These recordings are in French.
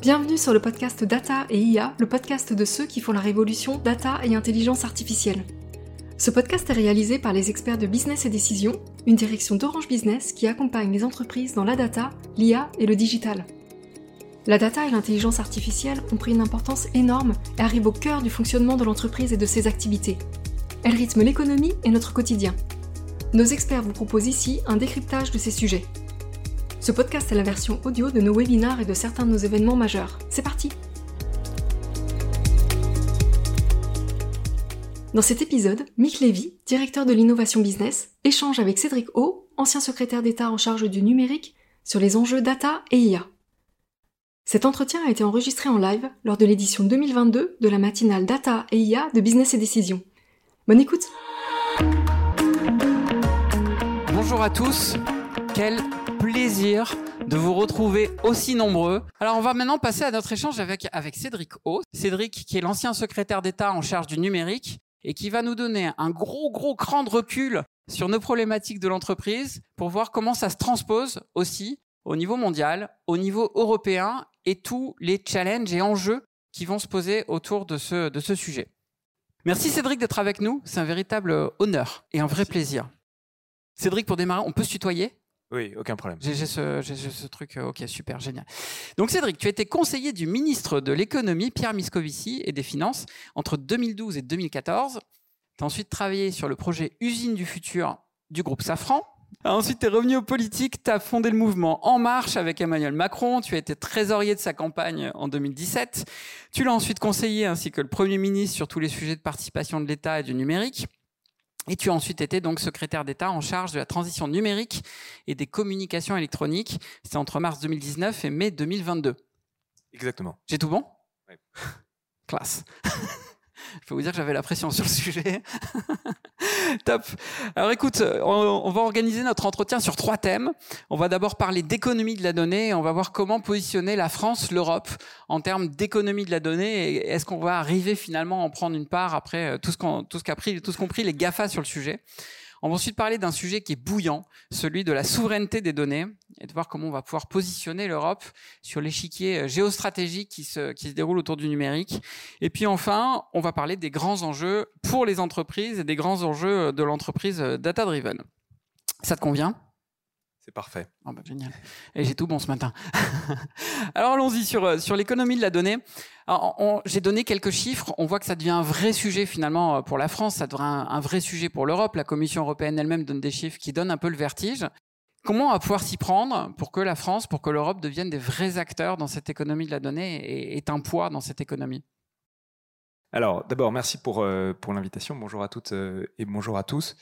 Bienvenue sur le podcast Data et IA, le podcast de ceux qui font la révolution data et intelligence artificielle. Ce podcast est réalisé par les experts de Business et Décision, une direction d'Orange Business qui accompagne les entreprises dans la data, l'IA et le digital. La data et l'intelligence artificielle ont pris une importance énorme et arrivent au cœur du fonctionnement de l'entreprise et de ses activités. Elles rythment l'économie et notre quotidien. Nos experts vous proposent ici un décryptage de ces sujets. Ce podcast est la version audio de nos webinars et de certains de nos événements majeurs. C'est parti Dans cet épisode, Mick Levy, directeur de l'innovation business, échange avec Cédric O, ancien secrétaire d'État en charge du numérique, sur les enjeux data et IA. Cet entretien a été enregistré en live lors de l'édition 2022 de la matinale Data et IA de Business et Décision. Bonne écoute Bonjour à tous, quel plaisir de vous retrouver aussi nombreux. Alors on va maintenant passer à notre échange avec, avec Cédric O. Cédric qui est l'ancien secrétaire d'État en charge du numérique et qui va nous donner un gros gros cran de recul sur nos problématiques de l'entreprise pour voir comment ça se transpose aussi au niveau mondial, au niveau européen et tous les challenges et enjeux qui vont se poser autour de ce, de ce sujet. Merci Cédric d'être avec nous, c'est un véritable honneur et un vrai plaisir. Cédric, pour démarrer, on peut se tutoyer? Oui, aucun problème. J'ai ce, ce, truc, euh, ok, super, génial. Donc Cédric, tu étais conseiller du ministre de l'économie, Pierre Miscovici, et des Finances entre 2012 et 2014. Tu as ensuite travaillé sur le projet Usine du futur du groupe Safran, Ensuite, tu es revenu aux politiques, tu as fondé le mouvement En Marche avec Emmanuel Macron, tu as été trésorier de sa campagne en 2017, tu l'as ensuite conseillé ainsi que le Premier ministre sur tous les sujets de participation de l'État et du numérique. Et tu as ensuite été donc secrétaire d'État en charge de la transition numérique et des communications électroniques. C'était entre mars 2019 et mai 2022. Exactement. J'ai tout bon? Oui. Classe. Je peux vous dire que j'avais la pression sur le sujet. Top. Alors écoute, on, va organiser notre entretien sur trois thèmes. On va d'abord parler d'économie de la donnée et on va voir comment positionner la France, l'Europe en termes d'économie de la donnée est-ce qu'on va arriver finalement à en prendre une part après tout ce qu'on tout ce qu'a pris tout ce qu'ont pris les Gafa sur le sujet? On va ensuite parler d'un sujet qui est bouillant, celui de la souveraineté des données, et de voir comment on va pouvoir positionner l'Europe sur l'échiquier euh, géostratégique qui se, déroule autour du numérique. Et puis enfin, on va parler des grands enjeux pour les entreprises et des grands enjeux de l'entreprise euh, data-driven. Ça te convient? C'est parfait. Oh bah, génial. Et j'ai tout bon ce matin. Alors allons-y sur, euh, sur l'économie de la donnée. J'ai donné quelques chiffres. On voit que ça devient un vrai sujet finalement euh, pour la France. Ça devient un, vrai sujet pour l'Europe. La Commission européenne elle-même donne des chiffres qui donnent un peu le vertige. Comment on va pouvoir s'y prendre pour que la France, pour que l'Europe devienne des vrais acteurs dans cette économie de la donnée et est un poids dans cette économie? Alors, d'abord, merci pour, euh, pour l'invitation. Bonjour à toutes et bonjour à tous.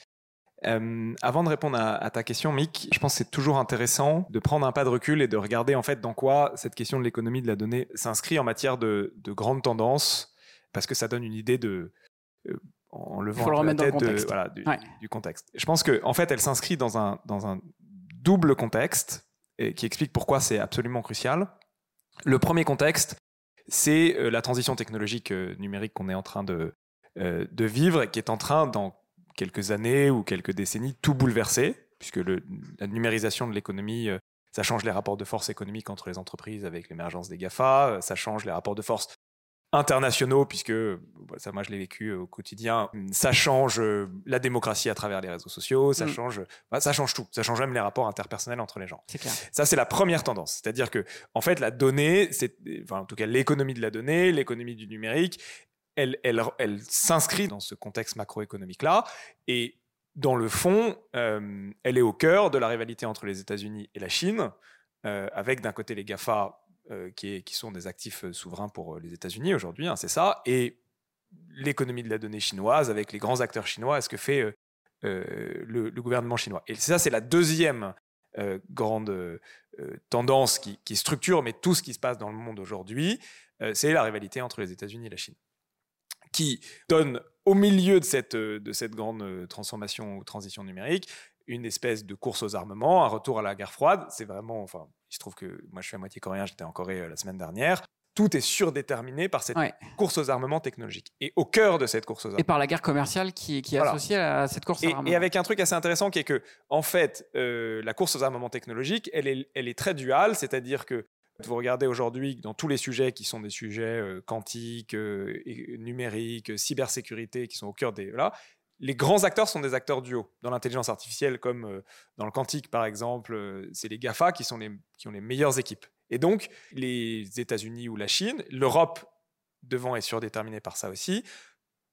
Euh, avant de répondre à, ta question, Mick, je pense que c'est toujours intéressant de prendre un pas de recul et de regarder en fait dans quoi cette question de l'économie de la donnée s'inscrit en matière de, grandes tendances, parce que ça donne une idée de euh, en levant la tête du, contexte. Je pense que en fait, elle s'inscrit dans un dans un double contexte et qui explique pourquoi c'est absolument crucial. Le premier contexte, c'est euh, la transition technologique numérique qu'on est en train de de vivre et qui est en train, dans quelques années ou quelques décennies tout bouleversé, puisque le, la numérisation de l'économie, euh, ça change les rapports de force économiques entre les entreprises avec l'émergence des GAFA, euh, ça change les rapports de force internationaux, puisque, ça moi je l'ai vécu au quotidien, ça change euh, la démocratie à travers les réseaux sociaux, ça, mm. change, bah, ça change tout, ça change même les rapports interpersonnels entre les gens. Clair. Ça c'est la première tendance, c'est-à-dire que en fait la donnée, c'est, enfin, en tout cas l'économie de la donnée, l'économie du numérique, elle, s'inscrit dans ce contexte macroéconomique-là. Et dans le fond, euh, elle est au cœur de la rivalité entre les États-Unis et la Chine, euh, avec d'un côté les GAFA, euh, qui, sont des actifs souverains pour les États-Unis aujourd'hui, hein, c'est ça, et l'économie de la donnée chinoise, avec les grands acteurs chinois, ce que fait le, gouvernement chinois. Et ça, c'est la deuxième grande tendance qui, qui, structure mais tout ce qui se passe dans le monde aujourd'hui, c'est la rivalité entre les États-Unis et la Chine qui donne au milieu de cette, euh, de cette grande euh, transformation ou transition numérique une espèce de course aux armements, un retour à la guerre froide. C'est vraiment, enfin, il se trouve que moi je suis à moitié coréen, j'étais en Corée euh, la semaine dernière. Tout est surdéterminé par cette course aux armements technologiques. Et au cœur de cette course aux armements. Et par la guerre commerciale qui, qui est associée à cette course aux armements. Et avec un truc assez intéressant qui est que, en fait, la course aux armements technologiques, elle est, elle est très duale, c'est-à-dire que Vous regardez aujourd'hui dans tous les sujets qui sont des sujets euh, quantiques, euh, numériques, cybersécurité, qui sont au cœur des... Là, les grands acteurs sont des acteurs duo. Dans l'intelligence artificielle, comme euh, dans le quantique, par exemple, c'est les GAFA qui, sont les, qui ont les meilleures équipes. Et donc, les États-Unis ou la Chine, l'Europe devant est surdéterminée par ça aussi,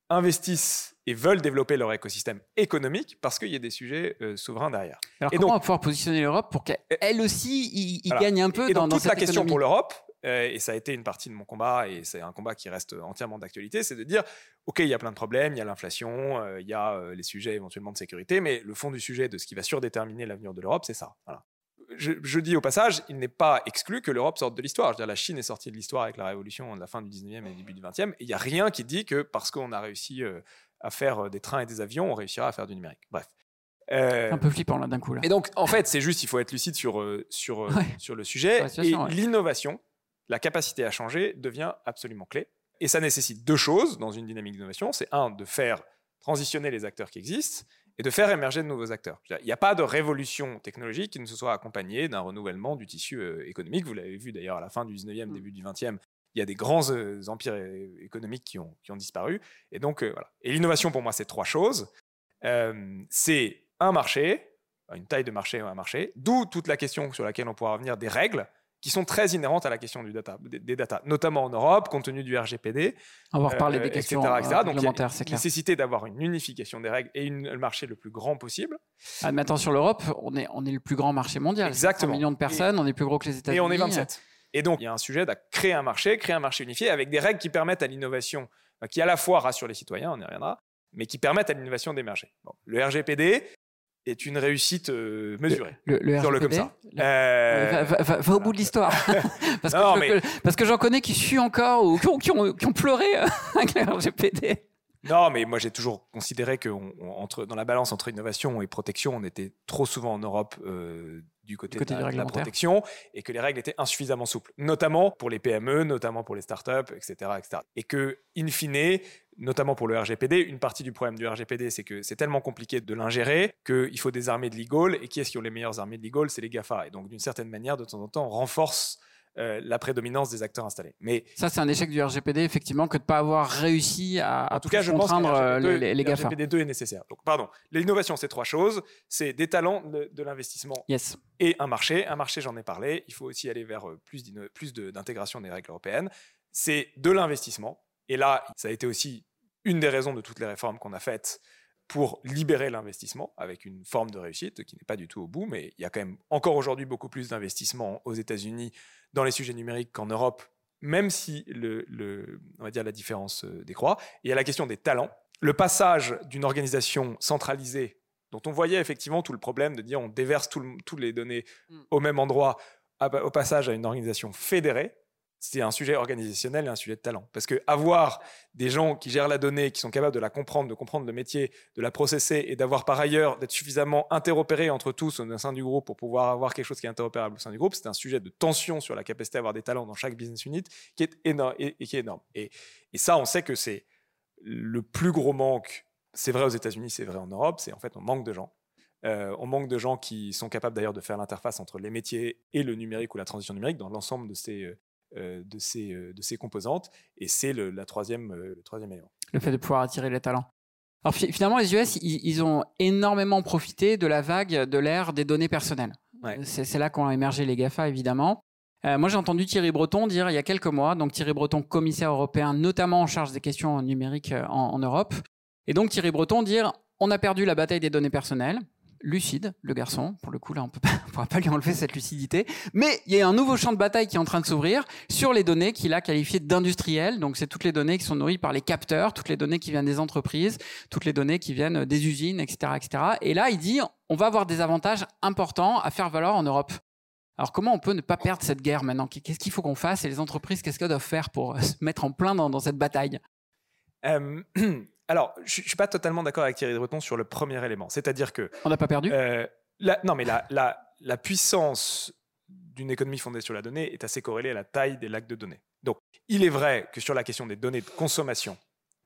investissent et veulent développer leur écosystème économique parce qu'il y a des sujets souverains derrière. Alors et comment donc, on va pouvoir positionner l'Europe pour qu'elle aussi y, gagne un peu et dans, donc, dans toute la question économie pour l'Europe, et ça a été une partie de mon combat, et c'est un combat qui reste entièrement d'actualité, c'est de dire, OK, il y a plein de problèmes, il y a l'inflation, il y a les sujets éventuellement de sécurité, mais le fond du sujet de ce qui va surdéterminer l'avenir de l'Europe, c'est ça. Voilà. Je, je, dis au passage, il n'est pas exclu que l'Europe sorte de l'histoire. Je veux dire, la Chine est sortie de l'histoire avec la révolution de la fin du 19e et début du 20e, et il n'y a rien qui dit que parce qu'on a réussi à faire des trains et des avions, on réussira à faire du numérique. Bref. Euh, un peu flippant là d'un coup. Là. Et donc, en fait, c'est juste, il faut être lucide sur, sur, ouais. sur le sujet. Et ouais. l'innovation, la capacité à changer, devient absolument clé. Et ça nécessite deux choses dans une dynamique d'innovation. C'est un, de faire transitionner les acteurs qui existent et de faire émerger de nouveaux acteurs. Il n'y a pas de révolution technologique qui ne se soit accompagnée d'un renouvellement du tissu euh, économique. Vous l'avez vu d'ailleurs à la fin du 19e, mm. début du 20e, il y a des grands euh, empires économiques qui ont, qui ont, disparu. Et donc, euh, voilà. Et l'innovation, pour moi, c'est trois choses. Euh, c'est un marché, une taille de marché un marché, d'où toute la question sur laquelle on pourra revenir des règles qui sont très inhérentes à la question du data, des, des data, notamment en Europe, compte tenu du RGPD. On va reparler des questions etc., etc. Donc, il y a une nécessité d'avoir une unification des règles et une, le marché le plus grand possible. Ah, mais attention, l'Europe, on est, on est le plus grand marché mondial. Exactement. 100 millions de personnes, et, on est plus gros que les États-Unis. Et on est 27. Et donc, il y a un sujet de créer un marché, créer un marché unifié avec des règles qui permettent à l'innovation, qui à la fois rassurent les citoyens, on y reviendra, mais qui permettent à l'innovation d'émerger. Bon, le RGPD est une réussite euh, mesurée. Le, le, comme ça. Euh... Va, va, va, au bout de l'histoire. parce, mais... parce que j'en connais qui suent encore ou qui ont, qui ont, qui ont pleuré avec le RGPD. Non, mais moi j'ai toujours considéré que on, on, entre, dans la balance entre innovation et protection, on était trop souvent en Europe euh, du côté, du côté de, la, du de la protection et que les règles étaient insuffisamment souples, notamment pour les PME, notamment pour les startups, etc., etc. Et que, in fine, notamment pour le RGPD, une partie du problème du RGPD, c'est que c'est tellement compliqué de l'ingérer qu'il faut des armées de legal. Et qui est-ce qui ont les meilleures armées de legal C'est les GAFA. Et donc, d'une certaine manière, de temps en temps, on renforce euh, la prédominance des acteurs installés. Mais ça, c'est un échec du RGPD, effectivement, que de ne pas avoir réussi à, en tout cas, je contraindre pense que RGPD, les, les GAFA. RGPD 2 est nécessaire. Donc, pardon. L'innovation, c'est trois choses. C'est des talents de, de l'investissement yes. et un marché. Un marché, j'en ai parlé. Il faut aussi aller vers euh, plus d'intégration des règles européennes. C'est de l'investissement. Et là, ça a été aussi une des raisons de toutes les réformes qu'on a faites pour libérer l'investissement avec une forme de réussite qui n'est pas du tout au bout, mais il y a quand même encore aujourd'hui beaucoup plus d'investissement aux États-Unis dans les sujets numériques qu'en Europe, même si le, le, on va dire la différence décroît. Et il y a la question des talents. Le passage d'une organisation centralisée, dont on voyait effectivement tout le problème de dire on déverse toutes les données mm. au même endroit, au passage à une organisation fédérée, c'est un sujet organisationnel et un sujet de talent. Parce que avoir des gens qui gèrent la donnée, qui sont capables de la comprendre, de comprendre le métier, de la processer et d'avoir par ailleurs d'être suffisamment interopérés entre tous au sein du groupe pour pouvoir avoir quelque chose qui est interopérable au sein du groupe, c'est un sujet de tension sur la capacité à avoir des talents dans chaque business unit qui est énorme. Et, qui est énorme. Et ça, on sait que c'est le plus gros manque. C'est vrai aux États-Unis, c'est vrai en Europe. C'est en fait on manque de gens. Euh, on manque de gens qui sont capables d'ailleurs de faire l'interface entre les métiers et le numérique ou la transition numérique dans l'ensemble de ces euh, de, ces, euh, de ces composantes. Et c'est le, la troisième, euh, le troisième élément. Le fait de pouvoir attirer les talents. Alors finalement, les US, ils, ils ont énormément profité de la vague de l'ère des données personnelles. Ouais. C'est là qu'ont émergé les GAFA, évidemment. Euh, moi, j'ai entendu Thierry Breton dire il y a quelques mois, donc Thierry Breton, commissaire européen, notamment en charge des questions numériques en, en Europe, et donc Thierry Breton dire on a perdu la bataille des données personnelles, lucide, le garçon. Pour le coup, là, on ne pourra pas lui enlever cette lucidité. Mais il y a un nouveau champ de bataille qui est en train de s'ouvrir sur les données qu'il a qualifiées d'industrielles. Donc, c'est toutes les données qui sont nourries par les capteurs, toutes les données qui viennent des entreprises, toutes les données qui viennent des usines, etc., etc. Et là, il dit, on va avoir des avantages importants à faire valoir en Europe. Alors, comment on peut ne pas perdre cette guerre maintenant? Qu'est-ce qu'il faut qu'on fasse? Et les entreprises, qu'est-ce qu'elles doivent faire pour se mettre en plein dans, dans cette bataille? Euh, alors, je ne suis pas totalement d'accord avec Thierry Breton sur le premier élément. C'est-à-dire que. On n'a pas perdu? euh, la, Non, mais la, la, la puissance d'une économie fondée sur la donnée est assez corrélée à la taille des lacs de données. Donc, il est vrai que sur la question des données de consommation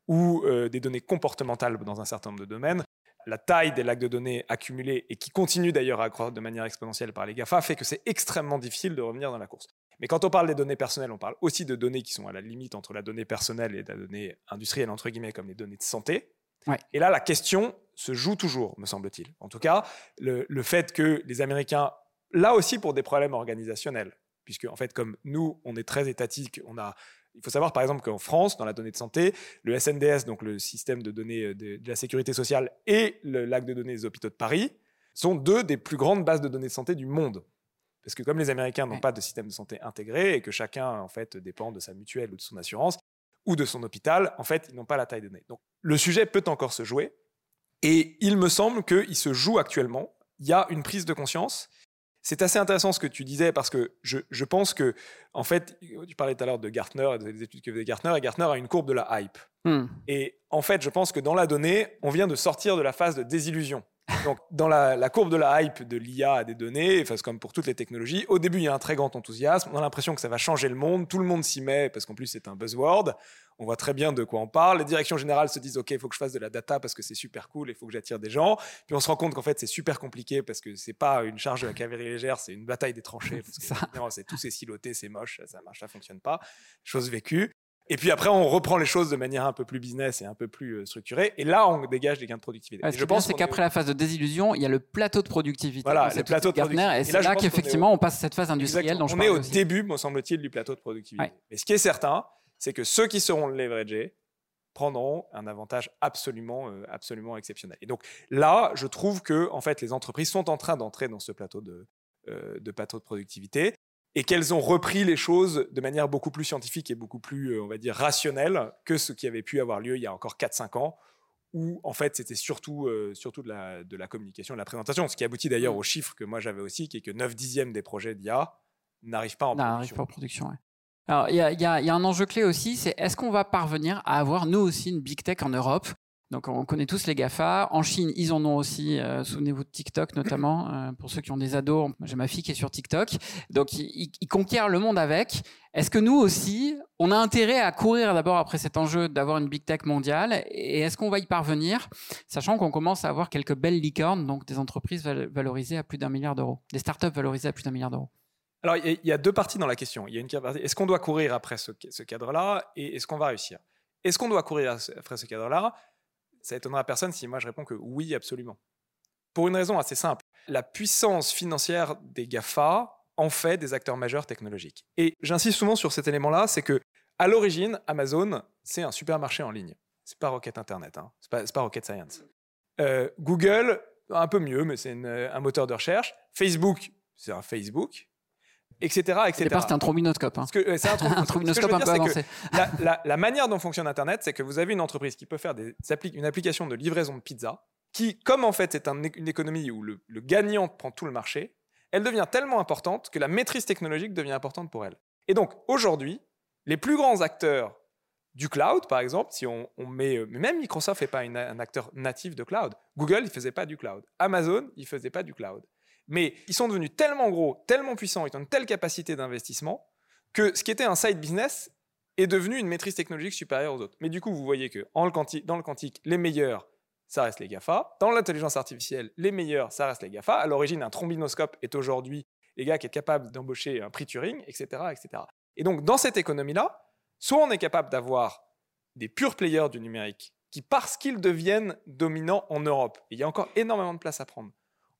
ou euh, des données comportementales dans un certain nombre de domaines, la taille des lacs de données accumulés et qui continue d'ailleurs à croître de manière exponentielle par les GAFA fait que c'est extrêmement difficile de revenir dans la course. Mais quand on parle des données personnelles, on parle aussi de données qui sont à la limite entre la donnée personnelle et la donnée industrielle, entre guillemets, comme les données de santé. Ouais. Et là, la question se joue toujours, me semble-t-il. En tout cas, le, le fait que les Américains, là aussi pour des problèmes organisationnels, puisque en fait, comme nous, on est très étatique, on a il faut savoir par exemple qu'en France, dans la donnée de santé, le SNDS, donc le système de données de, de la sécurité sociale, et le lac de données des hôpitaux de Paris sont deux des plus grandes bases de données de santé du monde. Parce que comme les Américains n'ont Ouais. pas de système de santé intégré et que chacun en fait dépend de sa mutuelle ou de son assurance ou de son hôpital, en fait, ils n'ont pas la taille de données. Donc le sujet peut encore se jouer et il me semble qu'il se joue actuellement. Il y a une prise de conscience. C'est assez intéressant ce que tu disais parce que je, je pense que, en fait, tu parlais tout à l'heure de Gartner et des études que faisait Gartner, et Gartner a une courbe de la hype. Hmm. Et en fait, je pense que dans la donnée, on vient de sortir de la phase de désillusion. Donc, dans la, la courbe de la hype de l'IA à des données, enfin, c'est comme pour toutes les technologies, au début, il y a un très grand enthousiasme. On a l'impression que ça va changer le monde. Tout le monde s'y met parce qu'en plus, c'est un buzzword. On voit très bien de quoi on parle. Les directions générales se disent OK, il faut que je fasse de la data parce que c'est super cool, il faut que j'attire des gens. Puis on se rend compte qu'en fait, c'est super compliqué parce que c'est pas une charge de la cavalerie légère, c'est une bataille des tranchées. Parce que, C'est ça. non, c'est tout c'est siloté, c'est moche, ça, ça marche, ça fonctionne pas. Chose vécue. Et puis après, on reprend les choses de manière un peu plus business et un peu plus euh, structurée. Et là, on dégage des gains de productivité. Ouais, Et ce je pense c'est qu'après est- la phase de désillusion, il y a le plateau de productivité. Voilà, le plateau de Gartner, productivité. Et Et c'est là, qu'effectivement, on passe cette phase industrielle dont je on est au aussi. début, me semble-t-il, du plateau de productivité. Ouais. Mais ce qui est certain, c'est que ceux qui seront leveragés prendront un avantage absolument, euh, absolument exceptionnel. Et donc là, je trouve que en fait, les entreprises sont en train d'entrer dans ce plateau de, euh, de plateau de productivité et qu'elles ont repris les choses de manière beaucoup plus scientifique et beaucoup plus, euh, on va dire, rationnelle que ce qui avait pu avoir lieu il y a encore 4-5 ans, où en fait c'était surtout, euh, surtout de, la, de la communication, de la présentation, ce qui aboutit d'ailleurs Mm. au chiffre que moi j'avais aussi, qui est que 9 dixièmes des projets d'IA n'arrivent pas en Non, production. pas en production. ouais. Alors, il y y y a un enjeu clé aussi, c'est est-ce qu'on va parvenir à avoir nous aussi une big tech en Europe Donc, on connaît tous les GAFA. En Chine, ils en ont aussi. euh, Souvenez-vous de TikTok, notamment. euh, pour ceux qui ont des ados, j'ai ma fille qui est sur TikTok. Donc, ils, conquièrent le monde avec. Est-ce que nous aussi, on a intérêt à courir d'abord après cet enjeu d'avoir une big tech mondiale? Et est-ce qu'on va y parvenir, sachant qu'on commence à avoir quelques belles licornes, donc des entreprises val- valorisées à plus d'un milliard d'euros, des startups valorisées à plus d'un milliard d'euros? Alors, il y a- deux parties dans la question. Il y a une partie, est-ce qu'on doit courir après ce cadre-là et est-ce qu'on va réussir? Est-ce qu'on doit courir après ce cadre-là Ça étonnera personne si moi je réponds que oui, absolument. Pour une raison assez simple. La puissance financière des GAFA en fait des acteurs majeurs technologiques. Et j'insiste souvent sur cet élément-là, c'est que à l'origine, Amazon, c'est un supermarché en ligne. C'est pas Rocket Internet, hein. c'est pas, Rocket Science. Euh, Google, un peu mieux, mais c'est un moteur de recherche. Facebook, c'est un Facebook, etc. Un trombinoscope. hein. Euh, c'est un, trombinoscope. un Ce que je veux trombinoscope un peu c'est avancé. la, la- la manière dont fonctionne Internet, c'est que vous avez une entreprise qui peut faire des une application de livraison de pizza, qui, comme en fait c'est un- une économie où le, le gagnant prend tout le marché, elle devient tellement importante que la maîtrise technologique devient importante pour elle. Et donc aujourd'hui, les plus grands acteurs du cloud, par exemple, si on, on met, euh, même Microsoft n'est pas une- un acteur natif de cloud. Google, il faisait pas du cloud. Amazon, il faisait pas du cloud. Mais ils sont devenus tellement gros, tellement puissants, ils ont une telle capacité d'investissement que ce qui était un side business est devenu une maîtrise technologique supérieure aux autres. Mais du coup, vous voyez que dans le quantique, les meilleurs, ça reste les GAFA. Dans l'intelligence artificielle, les meilleurs, ça reste les GAFA. À l'origine, un trombinoscope est aujourd'hui les gars qui est capable d'embaucher un prix Turing, etc., etc. Et donc, dans cette économie-là, soit on est capable d'avoir des purs players du numérique qui, parce qu'ils deviennent dominants en Europe, et il y a encore énormément de place à prendre,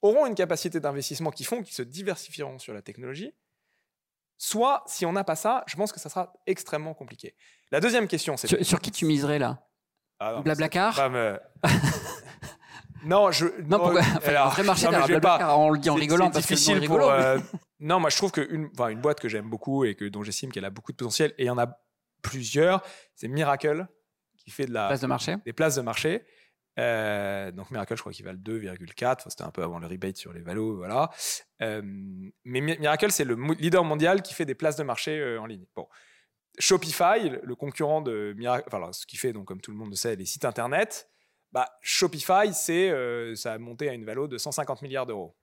auront une capacité d'investissement qui font qu'ils se diversifieront sur la technologie, soit, si on n'a pas ça, je pense que ça sera extrêmement compliqué. La deuxième question, c'est... Sur, sur qui tu miserais là? Ah non, Blablacar c'est pas me- non, je... Non, pourquoi? Enfin, vrai marché non, je vais pas-. On le dit en c'est- rigolant c'est parce que le nom difficile est pour, rigolo. euh, non, moi je trouve qu'une une boîte que j'aime beaucoup et que, dont j'estime qu'elle a beaucoup de potentiel, et il y en a plusieurs, c'est Miracle, qui fait de la, Place de marché. des places de marché. Euh, donc Miracle, je crois qu'ils valent 2,4. Enfin, C'était un peu avant le rebate sur les valos, voilà. Euh, mais Mi- Miracle, c'est le leader mondial qui fait des places de marché euh, en ligne. Bon. Shopify, le concurrent de Miracle, ce qui fait, donc, comme tout le monde le sait, les sites internet, bah, Shopify, ça a monté à une valeur de 150 milliards d'euros.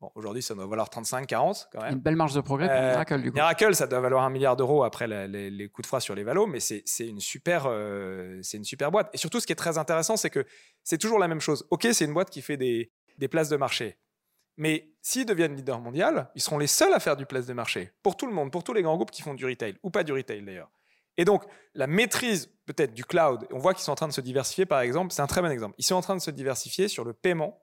Bon, aujourd'hui, ça doit valoir 35, 40 quand même. Une belle marge de progrès pour Euh, Miracle du coup. Miracle, ça doit valoir un milliard d'euros après la- les, les coups de froid sur les valos, mais c'est c'est une, super, euh, c'est une super boîte. Et surtout, ce qui est très intéressant, c'est que c'est toujours la même chose. Ok, c'est une boîte qui fait des, des places de marché. Mais s'ils deviennent leader mondial, ils seront les seuls à faire du place de marché pour tout le monde, pour tous les grands groupes qui font du retail ou pas du retail d'ailleurs. Et donc, la maîtrise peut-être du cloud, on voit qu'ils sont en train de se diversifier par exemple, c'est un très bon exemple. Ils sont en train de se diversifier sur le paiement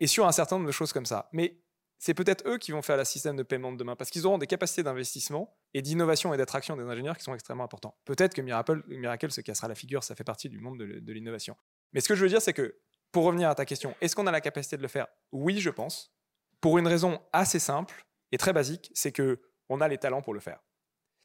et sur un certain nombre de choses comme ça. Mais c'est peut-être eux qui vont faire le système de paiement de demain parce qu'ils auront des capacités d'investissement et d'innovation et d'attraction des ingénieurs qui sont extrêmement importants. Peut-être que Miracle, se cassera la figure, ça fait partie du monde de, de l'innovation. Mais ce que je veux dire, c'est que pour revenir à ta question, est-ce qu'on a la capacité de le faire? Oui, je pense. Pour une raison assez simple et très basique, c'est que on a les talents pour le faire.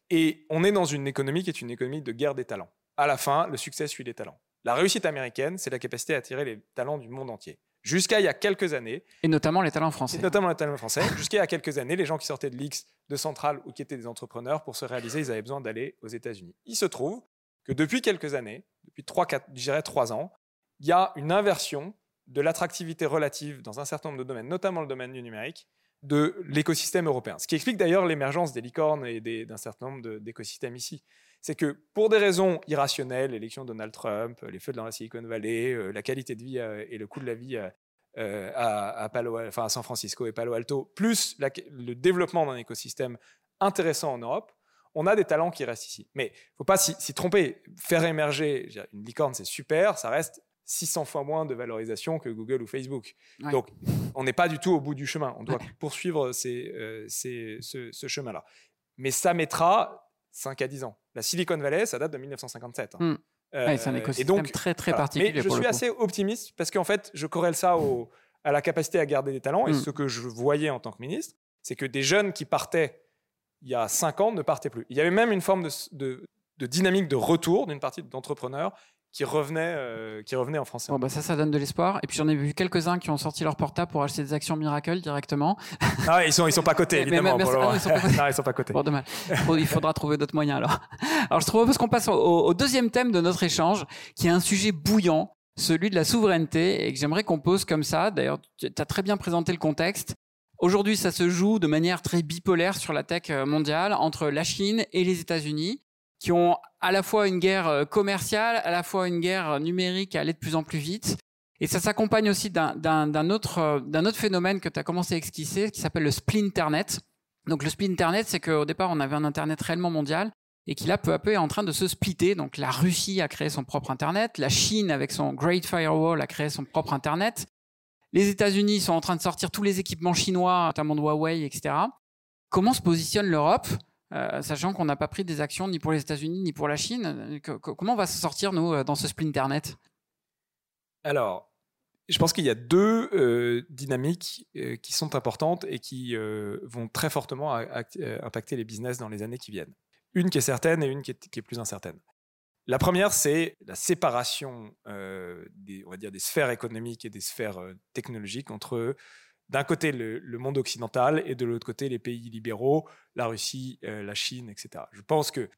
Et on est dans une économie qui est une économie de guerre des talents. À la fin, le succès suit les talents. La réussite américaine, c'est la capacité à attirer les talents du monde entier. Jusqu'à il y a quelques années. Et notamment les talents français. Et notamment les talents français. Jusqu'à il y a quelques années, les gens qui sortaient de l'X, de Centrale ou qui étaient des entrepreneurs, pour se réaliser, ils avaient besoin d'aller aux États-Unis. Il se trouve que depuis quelques années, depuis 3, 4, je dirais 3 ans, il y a une inversion de l'attractivité relative dans un certain nombre de domaines, notamment le domaine du numérique, de l'écosystème européen. Ce qui explique d'ailleurs l'émergence des licornes et d'un certain nombre d'écosystèmes ici. C'est que pour des raisons irrationnelles, l'élection de Donald Trump, les feux dans la Silicon Valley, euh, la qualité de vie euh, et le coût de la vie euh, à, Palo, enfin à San Francisco et Palo Alto, plus le développement d'un écosystème intéressant en Europe, on a des talents qui restent ici. Mais il ne faut pas s'y tromper. Faire émerger une licorne, c'est super, ça reste 600 fois moins de valorisation que Google ou Facebook. Donc, on n'est pas du tout au bout du chemin. On doit poursuivre euh, ce, chemin-là. Mais ça mettra 5 à 10 ans. La Silicon Valley, ça date de 1957. Hein. Hmm. c'est un euh, écosystème donc, très, très particulier. Mais je suis assez optimiste parce qu'en fait, je corrèle ça à la capacité à garder des talents. Et hmm. ce que je voyais en tant que ministre, c'est que des jeunes qui partaient il y a 5 ans ne partaient plus. Il y avait même une forme de, de dynamique de retour d'une partie d'entrepreneurs qui revenaient, euh, qui revenaient en français. Bon, bah ça, ça donne de l'espoir. Et puis j'en ai vu quelques-uns qui ont sorti leur portable pour acheter des actions Miracle directement. Ah ils sont, ils sont pas cotés, évidemment. Mais, ah, ils sont pas cotés. non, ils sont pas cotés. Bon, dommage. Il faudra trouver d'autres moyens alors. Alors je propose qu'on passe au, au, deuxième thème de notre échange, qui est un sujet bouillant, celui de la souveraineté, et que j'aimerais qu'on pose comme ça. D'ailleurs, tu as très bien présenté le contexte. Aujourd'hui, ça se joue de manière très bipolaire sur la tech euh, mondiale entre la Chine et les États-Unis qui ont à la fois une guerre euh, commerciale, à la fois une guerre numérique à aller de plus en plus vite. Et ça s'accompagne aussi d'un autre, euh, autre phénomène que tu as commencé à esquisser, qui s'appelle le splinternet. Donc le splinternet, c'est qu'au départ, on avait un Internet réellement mondial et qui là, peu à peu, est en train de se splitter. Donc la Russie a créé son propre Internet, la Chine, avec son Great Firewall, a créé son propre Internet. Les États-Unis sont en train de sortir tous les équipements chinois, notamment de Huawei, etc. Comment se positionne l'Europe euh, sachant qu'on n'a pas pris des actions ni pour les États-Unis ni pour la Chine. comment on va se sortir, nous, euh, dans ce splinternet Alors, je pense qu'il y a deux euh, dynamiques qui sont importantes et qui vont très fortement impacter les business dans les années qui viennent. Une qui est certaine et une qui est, plus incertaine. La première, c'est la séparation des, on va dire, des sphères économiques et des sphères technologiques entre d'un côté le, monde occidental et de l'autre côté les pays libéraux, la Russie, euh, la Chine, etc. Je pense que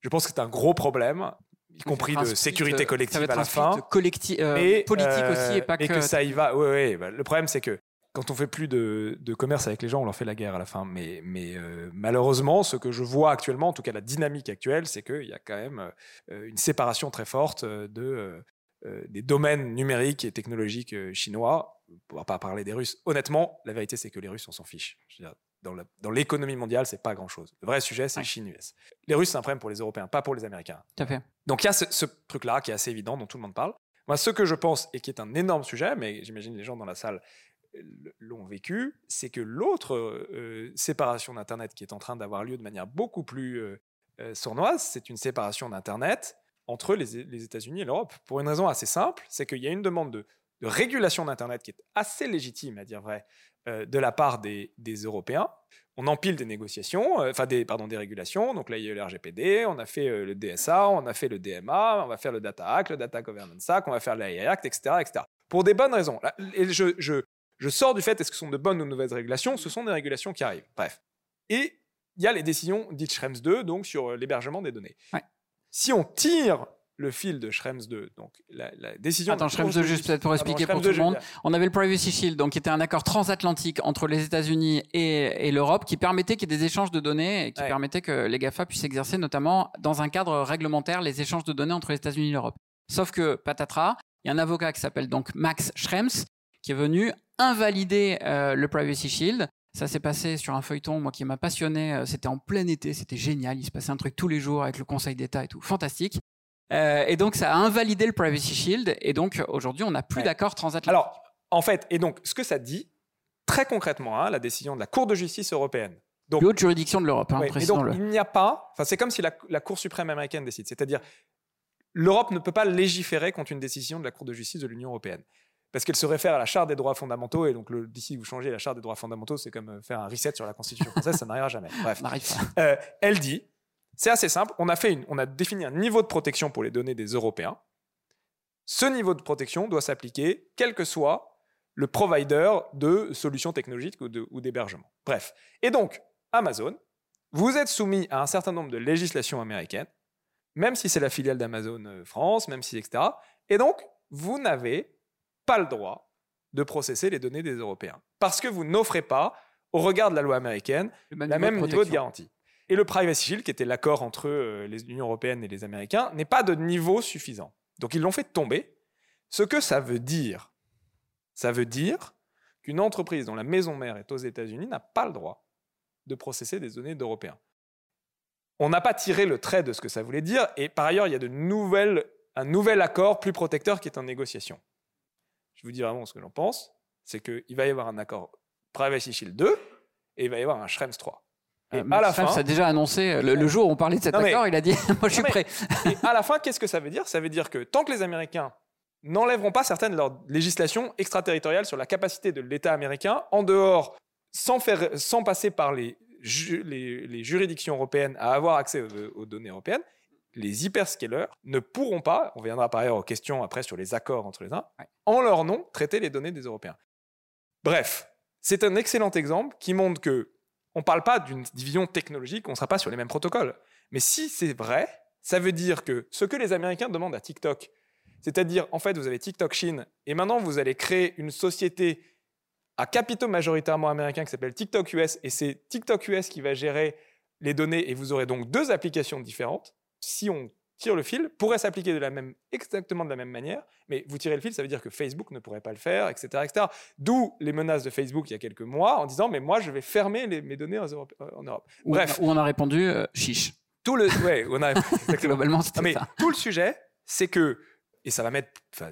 je pense que c'est un gros problème, y compris de sécurité euh, collective à la fin, collectif, euh, politique aussi et pas et que, ça y va. Oui, oui. Bah, le problème c'est que quand on fait plus de, commerce avec les gens, on leur fait la guerre à la fin. Mais, mais malheureusement, ce que je vois actuellement, en tout cas la dynamique actuelle, c'est qu'il y a quand même une séparation très forte de, des domaines numériques et technologiques chinois on va pas parler des Russes. Honnêtement, la vérité, c'est que les Russes, on s'en fiche. dans l'économie mondiale, c'est pas grand-chose. Le vrai sujet, c'est Chine-US. Les Russes, c'est un problème pour les Européens, pas pour les Américains. Donc il y a ce, truc-là qui est assez évident, dont tout le monde parle. Moi, ce que je pense, et qui est un énorme sujet, mais j'imagine les gens dans la salle l'ont vécu, c'est que l'autre euh, séparation d'Internet qui est en train d'avoir lieu de manière beaucoup plus euh, euh, sournoise, c'est une séparation d'Internet entre les, les États-Unis et l'Europe. Pour une raison assez simple, c'est qu'il y a une demande de régulation d'Internet qui est assez légitime, à dire vrai, euh, de la part des, Européens. On empile des négociations, euh, enfin des, pardon, des régulations. Donc là, il y a eu le RGPD, on a fait euh, le DSA, on a fait le DMA, on va faire le Data Act, le Data Governance Act, on va faire l'AI Act, etc., etc. Pour des bonnes raisons. et je, je, je, sors du fait, est-ce que ce sont de bonnes ou de mauvaises régulations? Ce sont des régulations qui arrivent. Bref. Et il y a les décisions dites Schrems 2, donc sur l'hébergement des données. Si on tire le fil de Schrems 2. Donc la, décision. Attends, Schrems 2, juste peut-être pour expliquer pour tout le monde. On avait le Privacy Shield, donc qui était un accord transatlantique entre les États-Unis et, l'Europe, qui permettait qu'il y ait des échanges de données et qui permettait que les Gafa puissent exercer, notamment dans un cadre réglementaire, les échanges de données entre les États-Unis et l'Europe. Sauf que patatras, il y a un avocat qui s'appelle donc Max Schrems qui est venu invalider euh, le Privacy Shield. Ça s'est passé sur un feuilleton, moi qui m'a passionné. euh, C'était en plein été, c'était génial. Il se passait un truc tous les jours avec le Conseil d'État et tout, fantastique. Euh, et donc ça a invalidé le Privacy Shield. Et donc aujourd'hui, on n'a plus Ouais. d'accord transatlantique. Alors, en fait, et donc, ce que ça dit, très concrètement, hein, la décision de la Cour de justice européenne. Donc, plus haute juridiction de l'Europe, hein, Ouais, et donc, précisons-le. il n'y a pas. Enfin, c'est comme si la, la Cour suprême américaine décide. C'est-à-dire, l'Europe ne peut pas légiférer contre une décision de la Cour de justice de l'Union européenne. Parce qu'elle se réfère à la Charte des droits fondamentaux. Et donc, le- d'ici vous changez la Charte des droits fondamentaux, c'est comme euh, faire un reset sur la Constitution française, ça n'arrivera jamais. Bref. Euh, elle dit, c'est assez simple, on a, fait une- on a défini un niveau de protection pour les données des Européens. Ce niveau de protection doit s'appliquer quel que soit le provider de solutions technologiques ou de- ou d'hébergement. Bref. Et donc, Amazon, vous êtes soumis à un certain nombre de législations américaines, même si c'est la filiale d'Amazon euh, France, même si, etc. Et donc, vous n'avez pas le droit de processer les données des Européens. Parce que vous n'offrez pas, au regard de la loi américaine, Le même la même niveau de garantie. Et le Privacy Shield, qui était l'accord entre euh, les Unions européennes et les Américains, n'est pas de niveau suffisant. Donc ils l'ont fait tomber. Ce que ça veut dire, ça veut dire qu'une entreprise dont la maison mère est aux États-Unis n'a pas le droit de processer des données d'Européens. On n'a pas tiré le trait de ce que ça voulait dire, et par ailleurs, il y a de nouvelles, un nouvel accord plus protecteur qui est en négociation. Je vous dis vraiment ce que j'en pense, c'est qu'il va y avoir un accord Privacy Shield 2, et il va y avoir un Schrems 3. Et Euh, à la Schrems fin, a déjà annoncé, euh, le, le jour où on parlait de cet mais- accord, il a dit Moi, je suis prêt. et à la fin, qu'est-ce que ça veut dire? Ça veut dire que tant que les Américains n'enlèveront pas certaines de leurs législations extraterritoriales sur la capacité de l'État américain, en dehors, sans, faire, sans passer par les, ju- les, les juridictions européennes à avoir accès aux, aux données européennes, les hyperscalers ne pourront pas, on viendra par ailleurs aux questions après sur les accords entre les uns, Ouais. en leur nom, traiter les données des Européens. Bref, c'est un excellent exemple qui montre que on ne parle pas d'une division technologique, on ne sera pas sur les mêmes protocoles. Mais si c'est vrai, ça veut dire que ce que les Américains demandent à TikTok, c'est-à-dire, en fait, vous avez TikTok Chine, et maintenant vous allez créer une société à capitaux majoritairement américains qui s'appelle TikTok US, et c'est TikTok US qui va gérer les données, et vous aurez donc deux applications différentes. Si on tire le fil, pourrait s'appliquer de la même, exactement de la même manière, mais vous tirez le fil, ça veut dire que Facebook ne pourrait pas le faire, etc. etc. D'où les menaces de Facebook il y a quelques mois en disant, mais moi je vais fermer les- mes données en Europe. en Europe. Où- Bref, Où on a répondu euh, Chiche. tout le, ouais, on a. Globalement, Non, mais ça. tout le sujet, c'est que, et ça va mettre,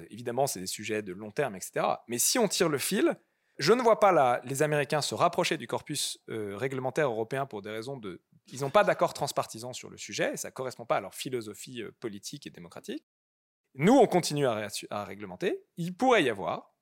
évidemment, c'est des sujets de long terme, etc. Mais si on tire le fil, je ne vois pas là les Américains se rapprocher du corpus euh, réglementaire européen pour des raisons de. Ils n'ont pas d'accord transpartisan sur le sujet, et ça ne correspond pas à leur philosophie euh, politique et démocratique. Nous, on continue à, ré- à réglementer. Il pourrait y avoir,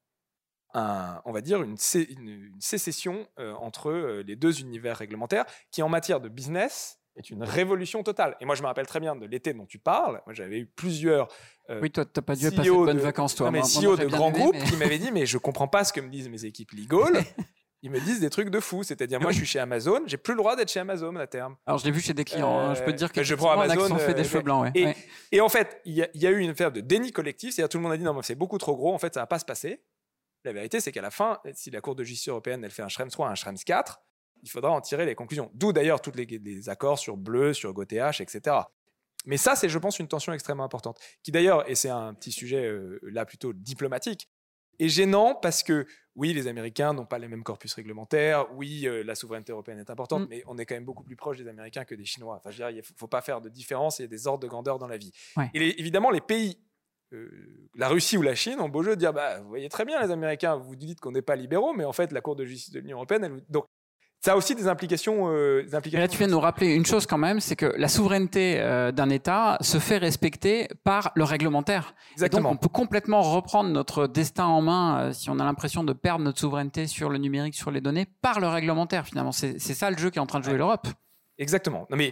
un, on va dire, une, sé- une- une sécession euh, entre euh, les deux univers réglementaires qui, en matière de business, est une révolution totale. Et moi, je me rappelle très bien de l'été dont tu parles. Moi, j'avais eu plusieurs euh, Oui, toi, t'as pas dû CEO passer de bonnes vacances, toi. non, mais Moi- CEO j'ai de grands aimé, groupes mais- qui m'avait dit mais je comprends pas ce que me disent mes équipes legal. Ils me disent des trucs de fou. C'est-à-dire, moi, je suis chez Amazon, j'ai plus le droit d'être chez Amazon à terme. Alors, je l'ai vu chez des clients. hein. Je peux te dire Euh, que je prends Amazon, fait des euh, cheveux blancs. Ouais. et- Ouais. Et en fait, il y, a- il y a eu une affaire de déni collectif. C'est-à-dire, tout le monde a dit non, mais c'est beaucoup trop gros. En fait, ça va pas se passer. La vérité, c'est qu'à la fin, si la Cour de justice européenne, elle fait un Schrems 3, un Schrems 4, il faudra en tirer les conclusions. D'où d'ailleurs tous les, les accords sur Bleu, sur GoTH, etc. Mais ça, c'est, je pense, une tension extrêmement importante. Qui d'ailleurs, et c'est un petit sujet euh, là plutôt diplomatique, est gênant parce que oui, les Américains n'ont pas les mêmes corpus réglementaires, oui, euh, la souveraineté européenne est importante, Mm. mais on est quand même beaucoup plus proche des Américains que des Chinois. Enfin, je veux dire, il ne faut, pas faire de différence, il y a des ordres de grandeur dans la vie. Ouais. Et les- évidemment, les pays, euh, la Russie ou la Chine, ont beau jeu de dire, bah, vous voyez très bien, les Américains, vous dites qu'on n'est pas libéraux, mais en fait, la Cour de justice de l'Union européenne, elle donc ça a aussi des implications. euh, des Mais implications là, tu viens de nous rappeler une chose quand même, c'est que la souveraineté euh, d'un État se fait respecter par le réglementaire. Et Exactement. donc, on peut complètement reprendre notre destin en main euh, si on a l'impression de perdre notre souveraineté sur le numérique, sur les données, par le réglementaire. Finalement, c'est ça le jeu qui est en train de jouer Ouais. l'Europe, Exactement. Non, mais.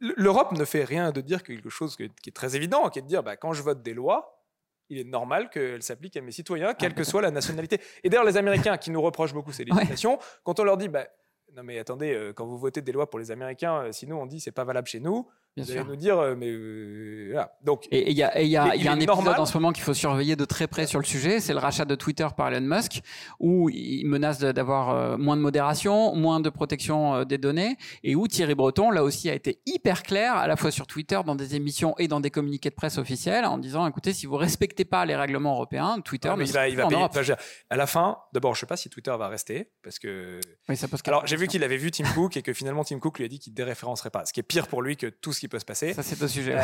L'Europe ne fait rien de dire quelque chose que- qui est très évident, qui est de dire bah, quand je vote des lois, il est normal qu'elles s'appliquent à mes citoyens, quelle que d'accord. soit la nationalité. Et d'ailleurs, les Américains qui nous reprochent beaucoup ces Ouais. législations, quand on leur dit bah, non mais attendez, euh, quand vous votez des lois pour les Américains, euh, si nous on dit c'est pas valable chez nous, Bien Vous allez sûr. nous dire, euh, mais euh, voilà. Donc, Et il y a, et y a, il y a un épisode normal. en ce moment qu'il faut surveiller de très près sur le sujet, c'est le rachat de Twitter par Elon Musk, où il menace d'avoir euh, moins de modération, moins de protection des données, et où Thierry Breton, là aussi, a été hyper clair, à la fois sur Twitter, dans des émissions et dans des communiqués de presse officiels, en disant, écoutez, si vous respectez pas les règlements européens, Twitter non, mais ne il va, il va en payer. Europe. Enfin, à la fin, d'abord, je sais pas si Twitter va rester, parce que. Oui, ça pose Alors, j'ai vu qu'il avait vu Tim Cook et que finalement Tim Cook lui a dit qu'il ne déréférencerait pas, ce qui est pire pour lui que tout ce qui peut se passer. Ça, c'est au sujet. Euh,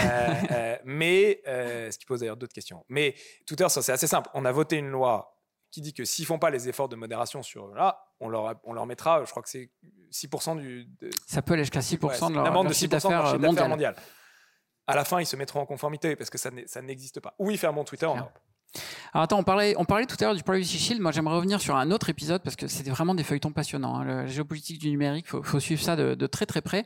euh, mais, euh, ce qui pose d'ailleurs d'autres questions. Mais Twitter, ça, c'est assez simple. On a voté une loi qui dit que s'ils font pas les efforts de modération sur là, on leur, on leur mettra, je crois que c'est 6% du. de- Ça peut aller jusqu'à 6% ouais, c'est de leur, amende de chiffre 6% de leur mondial. mondial. À la fin, ils se mettront en conformité parce que ça n'existe pas. Ou ils fermeront Twitter en. Europe. Alors attends, on parlait, on parlait tout à l'heure du Privacy Shield. Moi, j'aimerais revenir sur un autre épisode parce que c'était vraiment des feuilletons passionnants. hein. La géopolitique du numérique, faut, faut suivre ça de, de très très près.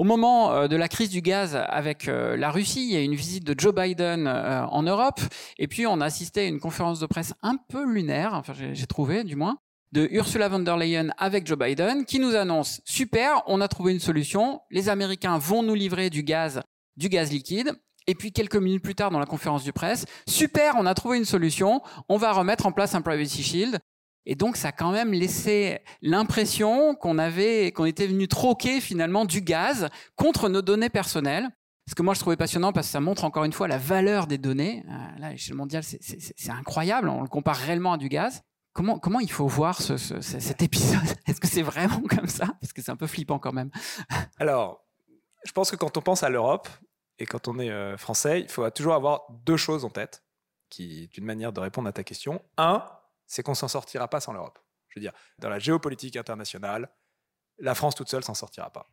Au moment euh, de la crise du gaz avec euh, la Russie, il y a une visite de Joe Biden euh, en Europe, et puis on a assisté à une conférence de presse un peu lunaire, enfin j'ai j'ai trouvé du moins, de Ursula von der Leyen avec Joe Biden, qui nous annonce super, on a trouvé une solution, les Américains vont nous livrer du gaz, du gaz liquide. Et puis quelques minutes plus tard dans la conférence de presse, super, on a trouvé une solution, on va remettre en place un privacy shield. Et donc ça a quand même laissé l'impression qu'on avait, qu'on était venu troquer finalement du gaz contre nos données personnelles. Ce que moi je trouvais passionnant parce que ça montre encore une fois la valeur des données. Euh, là, à l'échelle mondiale, c'est- incroyable. On le compare réellement à du gaz. Comment, comment il faut voir ce- ce- ce- cet épisode? Est-ce que c'est vraiment comme ça? Parce que c'est un peu flippant quand même. Alors, je pense que quand on pense à l'Europe et quand on est euh, français, il faut toujours avoir deux choses en tête, qui est une manière de répondre à ta question. Un, c'est qu'on s'en sortira pas sans l'Europe. Je veux dire, dans la géopolitique internationale, la France toute seule s'en sortira pas.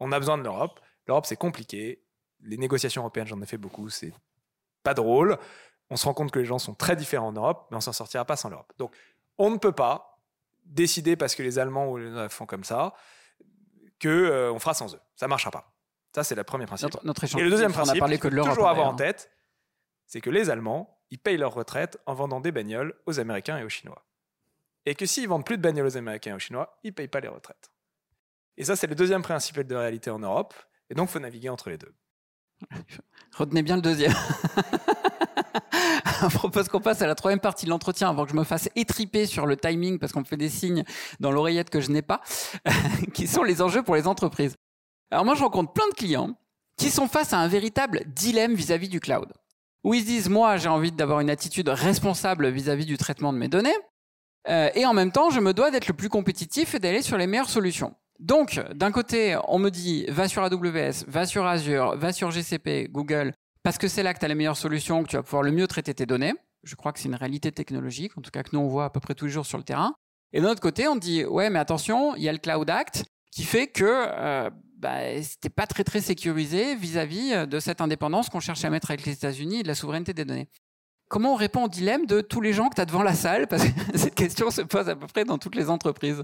On a besoin de l'Europe. L'Europe, c'est compliqué. Les négociations européennes, j'en ai fait beaucoup, c'est pas drôle. On se rend compte que les gens sont très différents en Europe, mais on s'en sortira pas sans l'Europe. Donc, on ne peut pas décider parce que les Allemands ou les Noirs font comme ça que euh, on fera sans eux. Ça marchera pas. Ça, c'est le premier principe. Notre, notre échange. Et le deuxième on principe, a parlé que de l'Europe. toujours avoir hein, en tête, c'est que les Allemands, ils payent leur retraite en vendant des bagnoles aux Américains et aux Chinois. Et que s'ils vendent plus de bagnoles aux Américains et aux Chinois, ils payent pas les retraites. Et ça, c'est le deuxième principe de réalité en Europe. Et donc, faut naviguer entre les deux. Retenez bien le deuxième. Je propose qu'on passe à la troisième partie de l'entretien avant que je me fasse étriper sur le timing parce qu'on me fait des signes dans l'oreillette que je n'ai pas, qui sont les enjeux pour les entreprises. Alors moi, je rencontre plein de clients qui sont face à un véritable dilemme vis-à-vis du cloud. Où ils se disent, moi, j'ai envie d'avoir une attitude responsable vis-à-vis du traitement de mes données, euh, et en même temps, je me dois d'être le plus compétitif et d'aller sur les meilleures solutions. Donc, d'un côté, on me dit, va sur AWS, va sur Azure, va sur GCP, Google, parce que c'est là que tu as les meilleures solutions, que tu vas pouvoir le mieux traiter tes données. Je crois que c'est une réalité technologique, en tout cas que nous on voit à peu près tous les jours sur le terrain. Et d'un autre côté, on dit ouais, mais attention, il y a le Cloud Act qui fait que euh, bah, c'était pas très très sécurisé vis-à-vis euh, de cette indépendance qu'on cherche à mettre avec les États-Unis et de la souveraineté des données. Comment on répond au dilemme de tous les gens que tu as devant la salle? Parce que cette question se pose à peu près dans toutes les entreprises.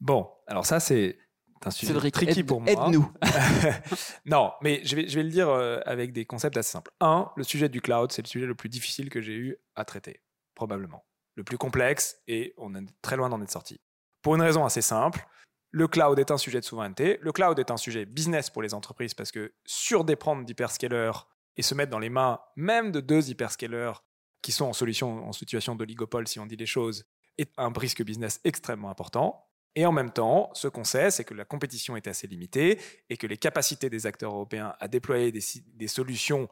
Bon, alors ça, c'est un sujet Cédric, tricky aide- pour moi. aide-nous. non, mais je vais, je vais le dire euh, avec des concepts assez simples. Un, le sujet du cloud, c'est le sujet le plus difficile que j'ai eu à traiter, probablement. Le plus complexe, et on est très loin d'en être sorti. Pour une raison assez simple, le cloud est un sujet de souveraineté. Le cloud est un sujet business pour les entreprises parce que surdépendre d'hyperscalers et se mettre dans les mains même de deux hyperscalers qui sont en, solution, en situation d'oligopole, si on dit les choses, est un risque business extrêmement important. Et en même temps, ce qu'on sait, c'est que la compétition est assez limitée et que les capacités des acteurs européens à déployer des, solutions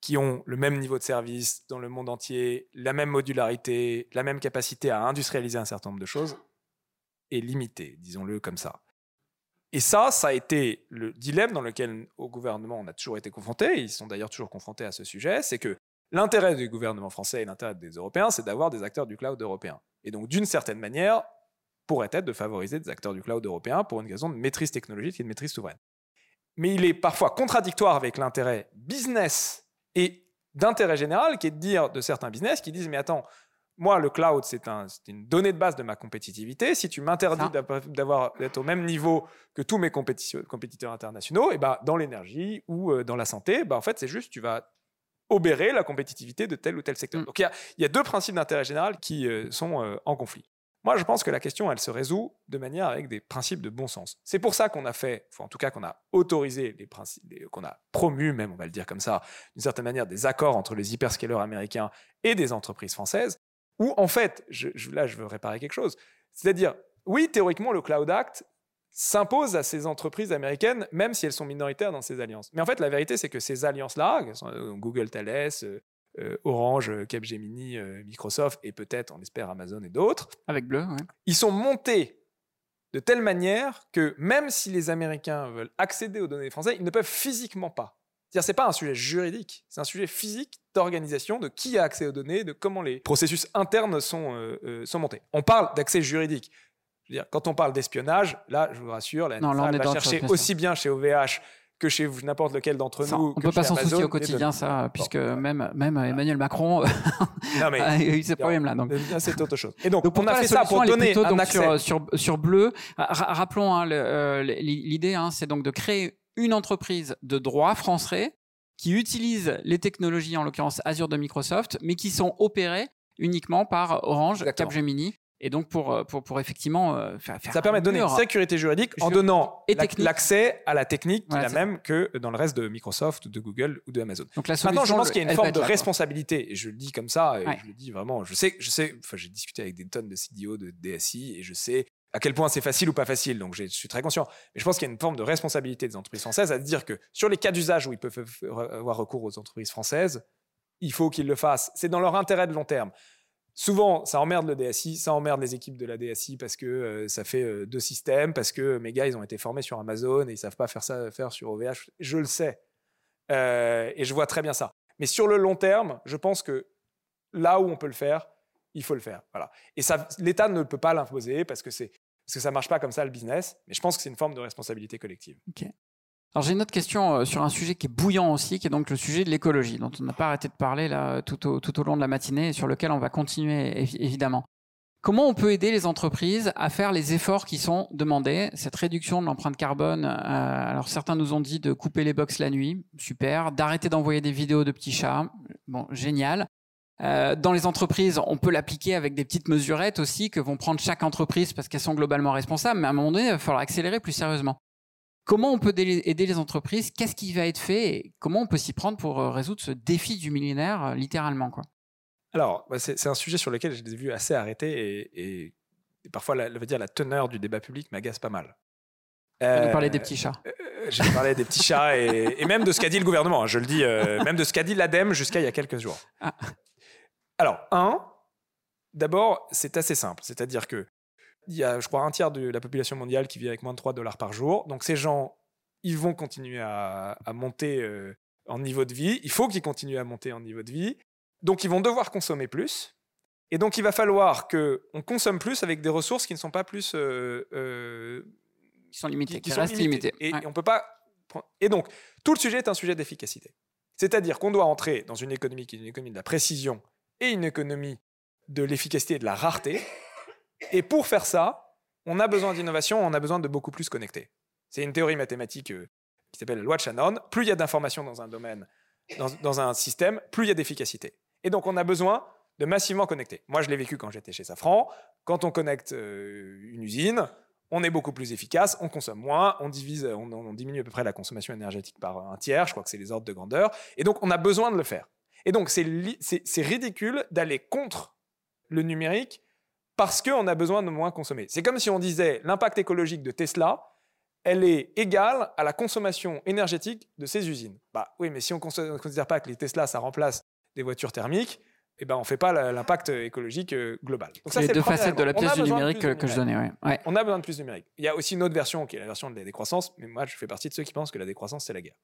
qui ont le même niveau de service dans le monde entier, la même modularité, la même capacité à industrialiser un certain nombre de choses, est limitée, disons-le comme ça. Et ça, ça a été le dilemme dans lequel, au gouvernement, on a toujours été confronté, ils sont d'ailleurs toujours confrontés à ce sujet, c'est que l'intérêt du gouvernement français et l'intérêt des Européens, c'est d'avoir des acteurs du cloud européen. Et donc, d'une certaine manière, pourrait être de favoriser des acteurs du cloud européen pour une raison de maîtrise technologique et de maîtrise souveraine. Mais il est parfois contradictoire avec l'intérêt business et d'intérêt général qui est de dire de certains business qui disent mais attends, moi le cloud c'est un, c'est une donnée de base de ma compétitivité. Si tu m'interdis d'avoir- d'être au même niveau que tous mes compétiteurs internationaux, et ben dans l'énergie ou euh, dans la santé, bah en fait c'est juste tu vas obérer la compétitivité de tel ou tel secteur. Mm. Donc il y a, il y a deux principes d'intérêt général qui euh, sont euh, en conflit. Moi, je pense que la question, elle se résout de manière avec des principes de bon sens. C'est pour ça qu'on a fait, en tout cas qu'on a autorisé les principes, qu'on a promu même, on va le dire comme ça, d'une certaine manière, des accords entre les hyperscalers américains et des entreprises françaises, où en fait, je, là, je veux réparer quelque chose. C'est-à-dire, oui, théoriquement, le Cloud Act s'impose à ces entreprises américaines, même si elles sont minoritaires dans ces alliances. Mais en fait, la vérité, c'est que ces alliances-là, euh, Google, Thales, euh, euh, Orange, Capgemini, euh, Microsoft et peut-être, on espère, Amazon et d'autres. Avec Bleu, Ils sont montés de telle manière que même si les Américains veulent accéder aux données françaises, ils ne peuvent physiquement pas. C'est-à-dire, c'est pas un sujet juridique, c'est un sujet physique d'organisation, de qui a accès aux données, de comment les processus internes sont, sont montés. On parle d'accès juridique. Je veux dire, quand on parle d'espionnage, là, je vous rassure, la non, va chercher aussi bien chez OVH que chez n'importe lequel d'entre nous. On ne peut pas s'en soucier au quotidien, ça, puisque même, même Emmanuel Macron a eu ces problèmes-là. Donc. C'est autre chose. Et donc, on a fait ça pour donner un accès. Sur, sur, Bleu, rappelons hein, euh, l'idée, hein, c'est donc de créer une entreprise de droit français qui utilise les technologies, en l'occurrence Azure de Microsoft, mais qui sont opérées uniquement par Orange, Capgemini et donc, pour, euh, pour, pour effectivement euh, faire, Ça permet de donner une sécurité juridique en donnant l'accès à la technique qui est la même que dans le reste de Microsoft, de Google ou de Amazon. Donc, la Maintenant, je pense qu'il y a une forme de responsabilité. Et je le dis comme ça, et je le dis vraiment. Je sais, je sais, enfin, j'ai discuté avec des tonnes de CDO, de DSI, et je sais à quel point c'est facile ou pas facile. Donc, je suis très conscient. Mais je pense qu'il y a une forme de responsabilité des entreprises françaises à dire que sur les cas d'usage où ils peuvent avoir recours aux entreprises françaises, il faut qu'ils le fassent. C'est dans leur intérêt de long terme. Souvent, ça emmerde le DSI, ça emmerde les équipes de la DSI parce que euh, ça fait euh, deux systèmes, parce que mes gars, ils ont été formés sur Amazon et ils savent pas faire ça faire sur OVH. Je le sais. Euh, et je vois très bien ça. Mais sur le long terme, je pense que là où on peut le faire, il faut le faire. Voilà. Et l'État ne peut pas l'imposer parce que, c'est, parce que ça marche pas comme ça le business. Mais je pense que c'est une forme de responsabilité collective. Ok. Alors j'ai une autre question euh, sur un sujet qui est bouillant aussi, qui est donc le sujet de l'écologie, dont on n'a pas arrêté de parler là tout au, tout au long de la matinée et sur lequel on va continuer évidemment. Comment on peut aider les entreprises à faire les efforts qui sont demandés? Cette réduction de l'empreinte carbone, euh, alors certains nous ont dit de couper les box la nuit, super, d'arrêter d'envoyer des vidéos de petits chats, bon, génial. Euh, dans les entreprises, on peut l'appliquer avec des petites mesurettes aussi que vont prendre chaque entreprise parce qu'elles sont globalement responsables, mais à un moment donné, il va falloir accélérer plus sérieusement. Comment on peut aider les entreprises? Qu'est-ce qui va être fait et comment on peut s'y prendre pour euh, résoudre ce défi du millénaire, euh, littéralement quoi? Alors, bah, c'est un sujet sur lequel j'ai vu assez arrêtés et, parfois, la, dire, la teneur du débat public m'agace pas mal. Euh, nous parler des petits chats. Euh, j'ai parlé des petits chats et, même de ce qu'a dit le gouvernement. Hein, je le dis, même de ce qu'a dit l'ADEME jusqu'à il y a quelques jours. Ah. Alors, un, d'abord, c'est assez simple. C'est-à-dire que il y a, je crois, un tiers de la population mondiale qui vit avec moins de 3 dollars par jour. Donc ces gens, ils vont continuer à, monter euh, en niveau de vie. Il faut qu'ils continuent à monter en niveau de vie. Donc ils vont devoir consommer plus. Et donc il va falloir qu'on consomme plus avec des ressources qui ne sont pas plus... Euh, euh, qui sont limitées, qui, restent limitées. Et, on peut pas... Et donc, tout le sujet est un sujet d'efficacité. C'est-à-dire qu'on doit entrer dans une économie qui est une économie de la précision et une économie de l'efficacité et de la rareté. Et pour faire ça, on a besoin d'innovation, on a besoin de beaucoup plus connecter. C'est une théorie mathématique euh, qui s'appelle la loi de Shannon. Plus il y a d'informations dans un domaine, dans, un système, plus il y a d'efficacité. Et donc on a besoin de massivement connecter. Moi, je l'ai vécu quand j'étais chez Safran. Quand on connecte euh, une usine, on est beaucoup plus efficace, on consomme moins, on on, diminue à peu près la consommation énergétique par un tiers. Je crois que c'est les ordres de grandeur. Et donc on a besoin de le faire. Et donc c'est ridicule d'aller contre le numérique parce qu'on a besoin de moins consommer. C'est comme si on disait l'impact écologique de Tesla, elle est égale à la consommation énergétique de ses usines. Bah oui, mais si on ne considère pas que les Tesla, ça remplace des voitures thermiques, eh ben, on ne fait pas l'impact écologique euh, global. c'est les deux facettes de la pièce du numérique que, je donnais. On a besoin de plus de numérique. Il y a aussi une autre version qui est la version de la décroissance, mais moi je fais partie de ceux qui pensent que la décroissance, c'est la guerre.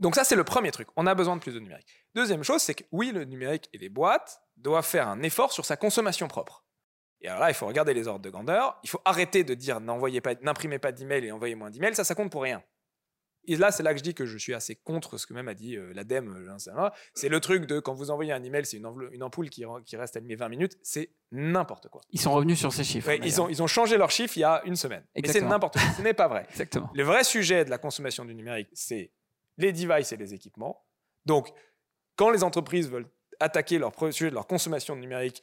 Donc ça, c'est le premier truc. On a besoin de plus de numérique. Deuxième chose, c'est que oui, le numérique et les boîtes doivent faire un effort sur sa consommation propre. Et alors là, il faut regarder les ordres de grandeur. Il faut arrêter de dire n'envoyez pas, n'imprimez pas d'email et envoyez moins d'emails. Ça, ça compte pour rien. Et là, c'est là que je dis que je suis assez contre ce que même a dit euh, l'ADEME. Euh, c'est le truc de quand vous envoyez un email, c'est une, ampoule qui, reste allumée 20 minutes. C'est n'importe quoi. Ils sont revenus sur ces chiffres. ils, ont, ils ont changé leurs chiffres il y a une semaine. Et c'est n'importe quoi. Ce n'est pas vrai. Exactement. Le vrai sujet de la consommation du numérique, c'est les devices et les équipements. Donc, quand les entreprises veulent attaquer leur sujet de leur consommation numérique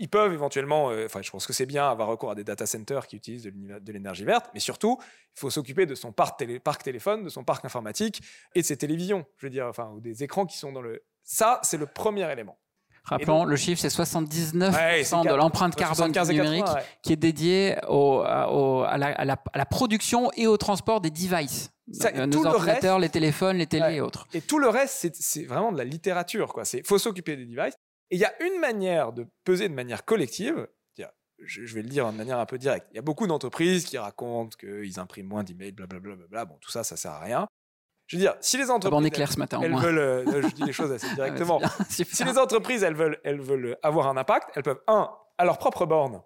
ils peuvent éventuellement, euh, enfin, je pense que c'est bien avoir recours à des data centers qui utilisent de l'énergie verte, mais surtout, il faut s'occuper de son parc, télé, parc téléphone, de son parc informatique et de ses télévisions, je veux dire, enfin, ou des écrans qui sont dans le. Ça, c'est le premier élément. Rappelons, le chiffre, c'est 79% de l'empreinte carbone numérique qui est dédiée au, à, la, production et au transport des devices. Ça, nos ordinateurs, les téléphones, les télés et autres. Et tout le reste, c'est vraiment de la littérature. Il faut s'occuper des devices. Et il y a une manière de peser de manière collective. Je vais le dire de manière un peu directe. Il y a beaucoup d'entreprises qui racontent qu'ils impriment moins d'emails, blablabla. Bla, bon, tout ça, ça sert à rien. Je veux dire, si les entreprises. on est clair ce matin. Elles, veulent. Euh, je dis les choses assez ah, directement. si les entreprises, elles veulent, elles veulent avoir un impact, elles peuvent, un, à leur propre borne,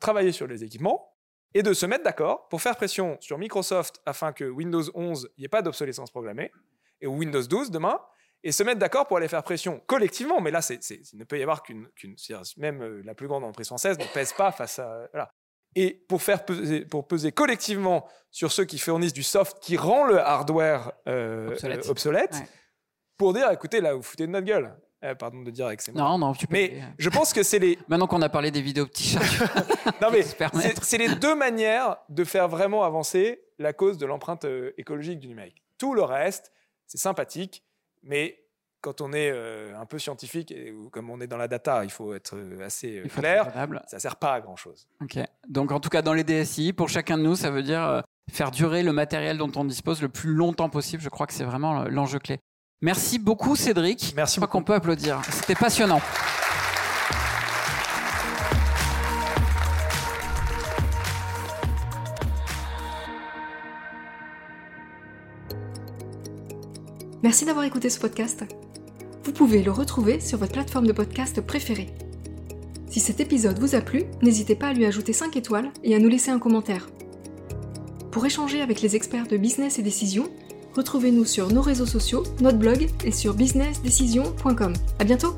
travailler sur les équipements et de se mettre d'accord pour faire pression sur Microsoft afin que Windows 11, il n'y ait pas d'obsolescence programmée, et Windows 12 demain, et se mettre d'accord pour aller faire pression collectivement. Mais là, c'est, il ne peut y avoir qu'une, même euh, la plus grande entreprise française ne pèse pas face à. Voilà. Et pour faire peser, pour peser collectivement sur ceux qui fournissent du soft qui rend le hardware euh, obsolète, pour dire, écoutez, là, vous foutez de notre gueule. Eh, pardon de dire avec ces mots. Non, non, tu peux. Mais je pense que c'est les. Maintenant qu'on a parlé des vidéos petits chats. non, mais c'est les deux manières de faire vraiment avancer la cause de l'empreinte euh, écologique du numérique. Tout le reste, c'est sympathique, mais quand on est euh, un peu scientifique et comme on est dans la data, il faut être euh, assez euh, clair. ça sert pas à grand chose. Ok. Donc en tout cas dans les DSI, pour chacun de nous, ça veut dire faire durer le matériel dont on dispose le plus longtemps possible. Je crois que c'est vraiment l'enjeu clé. Merci beaucoup Cédric. Merci. Je crois qu'on peut applaudir. C'était passionnant. Merci d'avoir écouté ce podcast. Vous pouvez le retrouver sur votre plateforme de podcast préférée. Si cet épisode vous a plu, n'hésitez pas à lui ajouter 5 étoiles et à nous laisser un commentaire. Pour échanger avec les experts de business et décision, retrouvez-nous sur nos réseaux sociaux, notre blog et sur businessdecision.com. À bientôt!